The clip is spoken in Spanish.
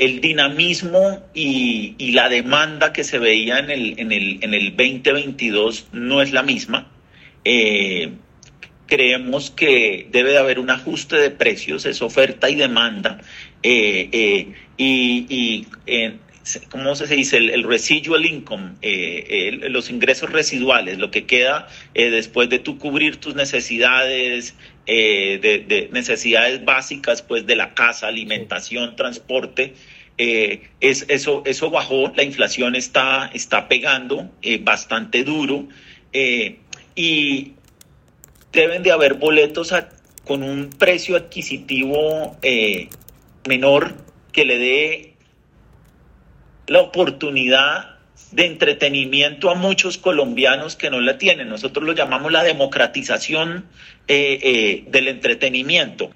el dinamismo y, la demanda que se veía en el, en el, en el 2022 no es la misma. Eh, creemos que debe de haber un ajuste de precios, es oferta y demanda. Eh, eh, y, y ¿cómo se dice? El, residual income, los ingresos residuales, lo que queda después de tú cubrir tus necesidades, de, necesidades básicas, pues de la casa, alimentación, transporte, eh, es, eso, eso bajó, la inflación está, está pegando eh, bastante duro eh, y deben de haber boletos con un precio adquisitivo menor que le dé la oportunidad de entretenimiento a muchos colombianos que no la tienen. Nosotros lo llamamos la democratización del entretenimiento.